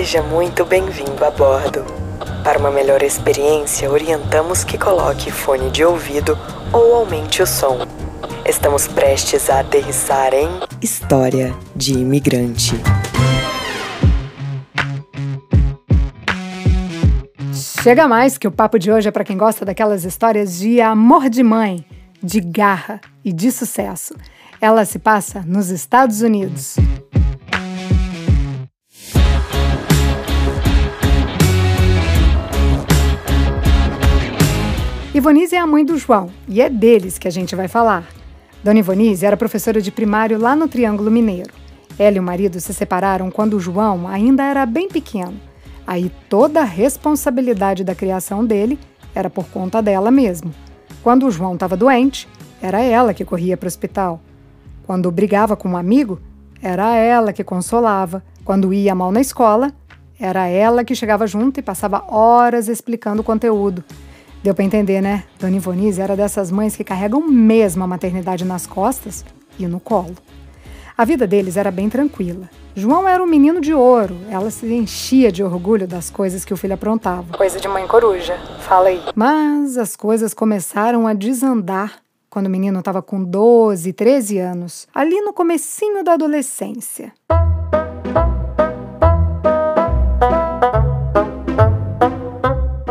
Seja muito bem-vindo a bordo. Para uma melhor experiência, orientamos que coloque fone de ouvido ou aumente o som. Estamos prestes a aterrissar em História de Imigrante. Chega mais que o papo de hoje é para quem gosta daquelas histórias de amor de mãe, de garra e de sucesso. Ela se passa nos Estados Unidos. Ivonise é a mãe do João e é deles que a gente vai falar. Dona Ivonise era professora de primário lá no Triângulo Mineiro. Ela e o marido se separaram quando o João ainda era bem pequeno. Aí toda a responsabilidade da criação dele era por conta dela mesmo. Quando o João estava doente, era ela que corria para o hospital. Quando brigava com um amigo, era ela que consolava. Quando ia mal na escola, era ela que chegava junto e passava horas explicando o conteúdo. Deu para entender, né? Dona Ivonise era dessas mães que carregam mesmo a maternidade nas costas e no colo. A vida deles era bem tranquila. João era um menino de ouro. Ela se enchia de orgulho das coisas que o filho aprontava. Coisa de mãe coruja. Fala aí. Mas as coisas começaram a desandar quando o menino estava com 12, 13 anos, ali no comecinho da adolescência.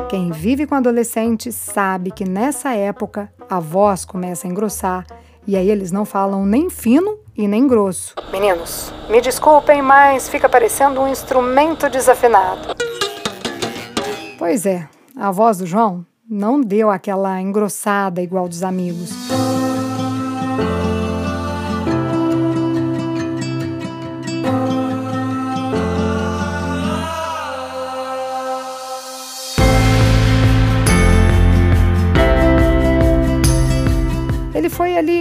Quem vive com adolescentes sabe que nessa época a voz começa a engrossar e aí eles não falam nem fino e nem grosso. Meninos, me desculpem, mas fica parecendo um instrumento desafinado. Pois é, a voz do João não deu aquela engrossada igual dos amigos.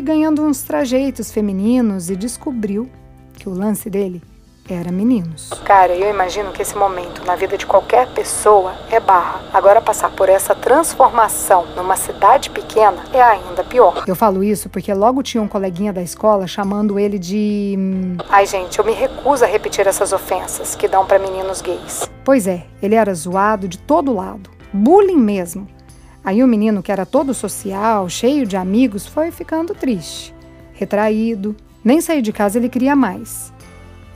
Ganhando uns trajeitos femininos e descobriu que o lance dele era meninos. Cara, eu imagino que esse momento na vida de qualquer pessoa é barra. Agora passar por essa transformação numa cidade pequena é ainda pior. Eu falo isso porque logo tinha um coleguinha da escola chamando ele de. hum, Ai, gente, eu me recuso a repetir essas ofensas que dão pra meninos gays. Pois é, ele era zoado de todo lado. Bullying mesmo. Aí o menino, que era todo social, cheio de amigos, foi ficando triste, retraído. Nem sair de casa ele queria mais.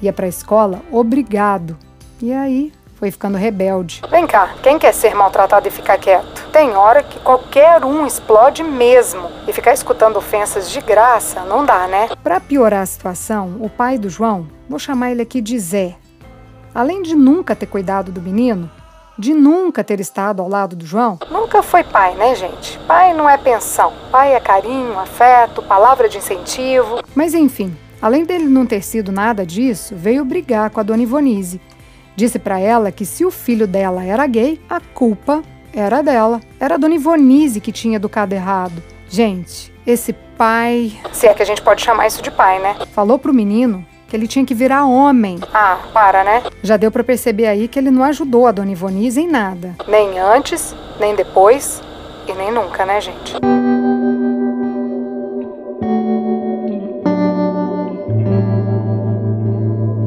Ia pra escola obrigado. E aí foi ficando rebelde. Vem cá, quem quer ser maltratado e ficar quieto? Tem hora que qualquer um explode mesmo. E ficar escutando ofensas de graça não dá, né? Para piorar a situação, o pai do João, vou chamar ele aqui de Zé, além de nunca ter cuidado do menino, de nunca ter estado ao lado do João, Nunca foi pai, né, gente? Pai não é pensão. Pai é carinho, afeto, palavra de incentivo. Mas enfim, além dele não ter sido nada disso, veio brigar com a dona Ivonise. Disse para ela que se o filho dela era gay, a culpa era dela. Era a dona Ivonise que tinha educado errado. Gente, esse pai Se é que a gente pode chamar isso de pai, né? falou pro menino que ele tinha que virar homem. Ah, para, né? Já deu para perceber aí que ele não ajudou a dona Ivonise em nada. Nem antes, nem depois e nem nunca, né, gente?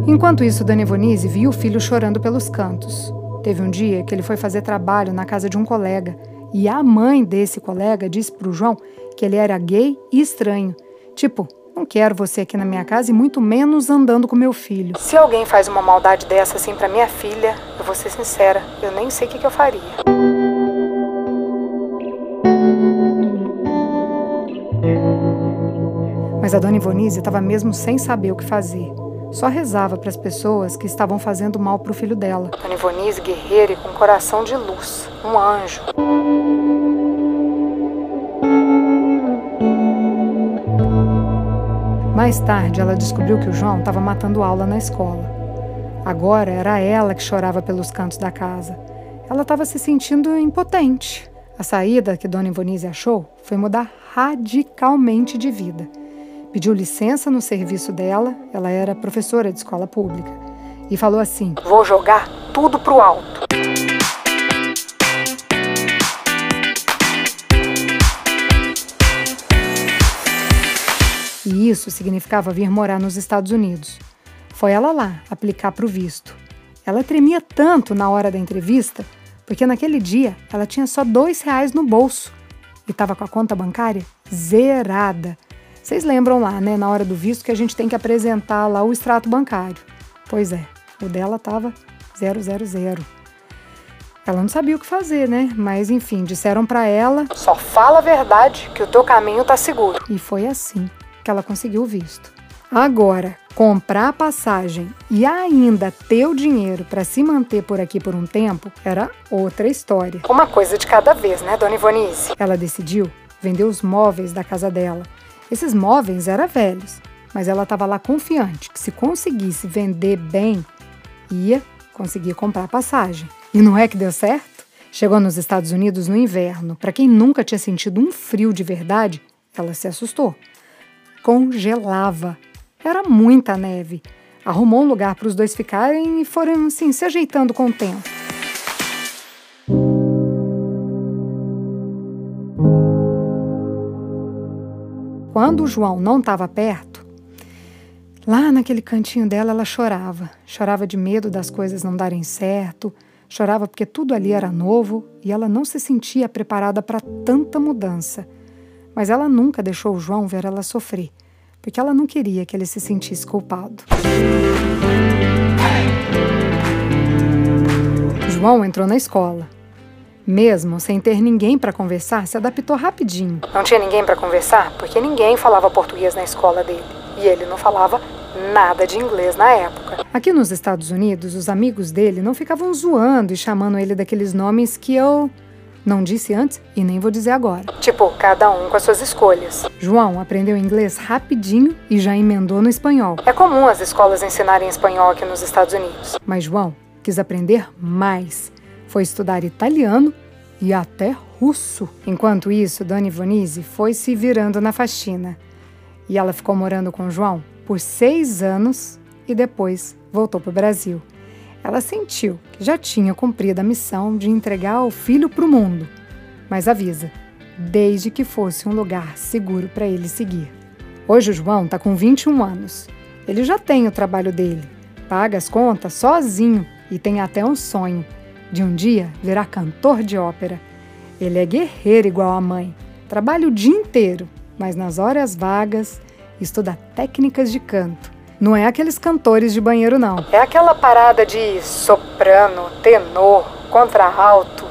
Enquanto isso, Dona Ivonise viu o filho chorando pelos cantos. Teve um dia que ele foi fazer trabalho na casa de um colega e a mãe desse colega disse pro João que ele era gay e estranho. Tipo, não quero você aqui na minha casa e muito menos andando com meu filho. Se alguém faz uma maldade dessa assim pra minha filha, eu vou ser sincera, eu nem sei o que, que eu faria. Mas a Dona Ivonise estava mesmo sem saber o que fazer. Só rezava para as pessoas que estavam fazendo mal pro filho dela. Dona Ivonise, guerreira e com coração de luz. Um anjo. Mais tarde, ela descobriu que o João estava matando aula na escola. Agora era ela que chorava pelos cantos da casa. Ela estava se sentindo impotente. A saída que Dona Ivonise achou foi mudar radicalmente de vida. Pediu licença no serviço dela, ela era professora de escola pública, e falou assim: Vou jogar tudo pro alto. E isso significava vir morar nos Estados Unidos. Foi ela lá aplicar para o visto. Ela tremia tanto na hora da entrevista porque naquele dia ela tinha só dois reais no bolso e estava com a conta bancária zerada. Vocês lembram lá, né, na hora do visto, que a gente tem que apresentar lá o extrato bancário? Pois é, o dela estava 000. Ela não sabia o que fazer, né? Mas enfim, disseram para ela: "Só fala a verdade, que o teu caminho tá seguro". E foi assim que ela conseguiu o visto. Agora, comprar a passagem e ainda ter o dinheiro para se manter por aqui por um tempo era outra história. Uma coisa de cada vez, né, Dona Ivonise? Ela decidiu vender os móveis da casa dela. Esses móveis eram velhos, mas ela estava lá confiante que se conseguisse vender bem, ia conseguir comprar a passagem. E não é que deu certo? Chegou nos Estados Unidos no inverno. Para quem nunca tinha sentido um frio de verdade, ela se assustou. Congelava era muita neve. Arrumou um lugar para os dois ficarem e foram assim se ajeitando com o tempo. Quando o João não estava perto, lá naquele cantinho dela ela chorava. Chorava de medo das coisas não darem certo, chorava porque tudo ali era novo e ela não se sentia preparada para tanta mudança. Mas ela nunca deixou o João ver ela sofrer porque ela não queria que ele se sentisse culpado. João entrou na escola. Mesmo sem ter ninguém para conversar, se adaptou rapidinho. Não tinha ninguém para conversar porque ninguém falava português na escola dele. E ele não falava nada de inglês na época. Aqui nos Estados Unidos, os amigos dele não ficavam zoando e chamando ele daqueles nomes que eu não disse antes e nem vou dizer agora. Tipo, cada um com as suas escolhas. João aprendeu inglês rapidinho e já emendou no espanhol. É comum as escolas ensinarem espanhol aqui nos Estados Unidos. Mas João quis aprender mais. Foi estudar italiano e até russo. Enquanto isso, Dona Ivonise foi se virando na faxina. E ela ficou morando com João por seis anos e depois voltou para o Brasil ela sentiu que já tinha cumprido a missão de entregar o filho para o mundo, mas avisa, desde que fosse um lugar seguro para ele seguir. Hoje o João está com 21 anos. Ele já tem o trabalho dele, paga as contas sozinho e tem até um sonho de um dia virar cantor de ópera. Ele é guerreiro igual a mãe, trabalha o dia inteiro, mas nas horas vagas estuda técnicas de canto não é aqueles cantores de banheiro, não. É aquela parada de soprano, tenor, contralto.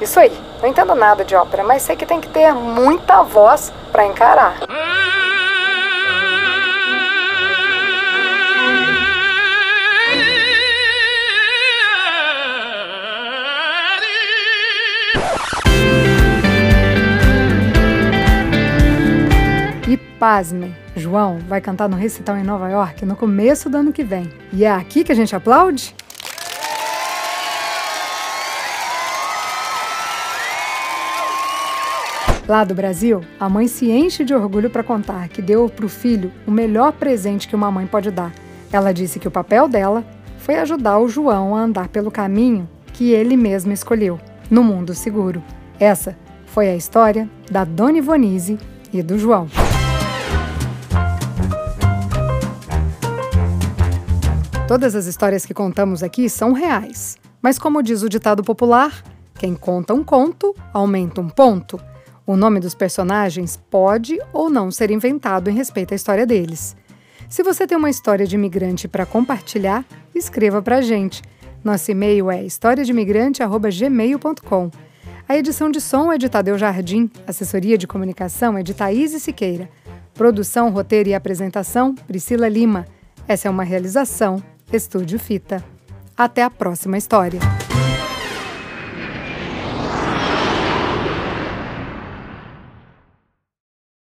Isso aí. Não entendo nada de ópera, mas sei que tem que ter muita voz para encarar. Pasmem, João vai cantar no recital em Nova York no começo do ano que vem. E é aqui que a gente aplaude? Lá do Brasil, a mãe se enche de orgulho para contar que deu para o filho o melhor presente que uma mãe pode dar. Ela disse que o papel dela foi ajudar o João a andar pelo caminho que ele mesmo escolheu, no mundo seguro. Essa foi a história da Dona Ivonise e do João. Todas as histórias que contamos aqui são reais. Mas, como diz o ditado popular, quem conta um conto aumenta um ponto. O nome dos personagens pode ou não ser inventado em respeito à história deles. Se você tem uma história de imigrante para compartilhar, escreva para a gente. Nosso e-mail é historiadeimigrante.gmail.com. A edição de som é de Tadeu Jardim, assessoria de comunicação é de Thaís Siqueira. Produção, roteiro e apresentação, Priscila Lima. Essa é uma realização Estúdio Fita. Até a próxima história.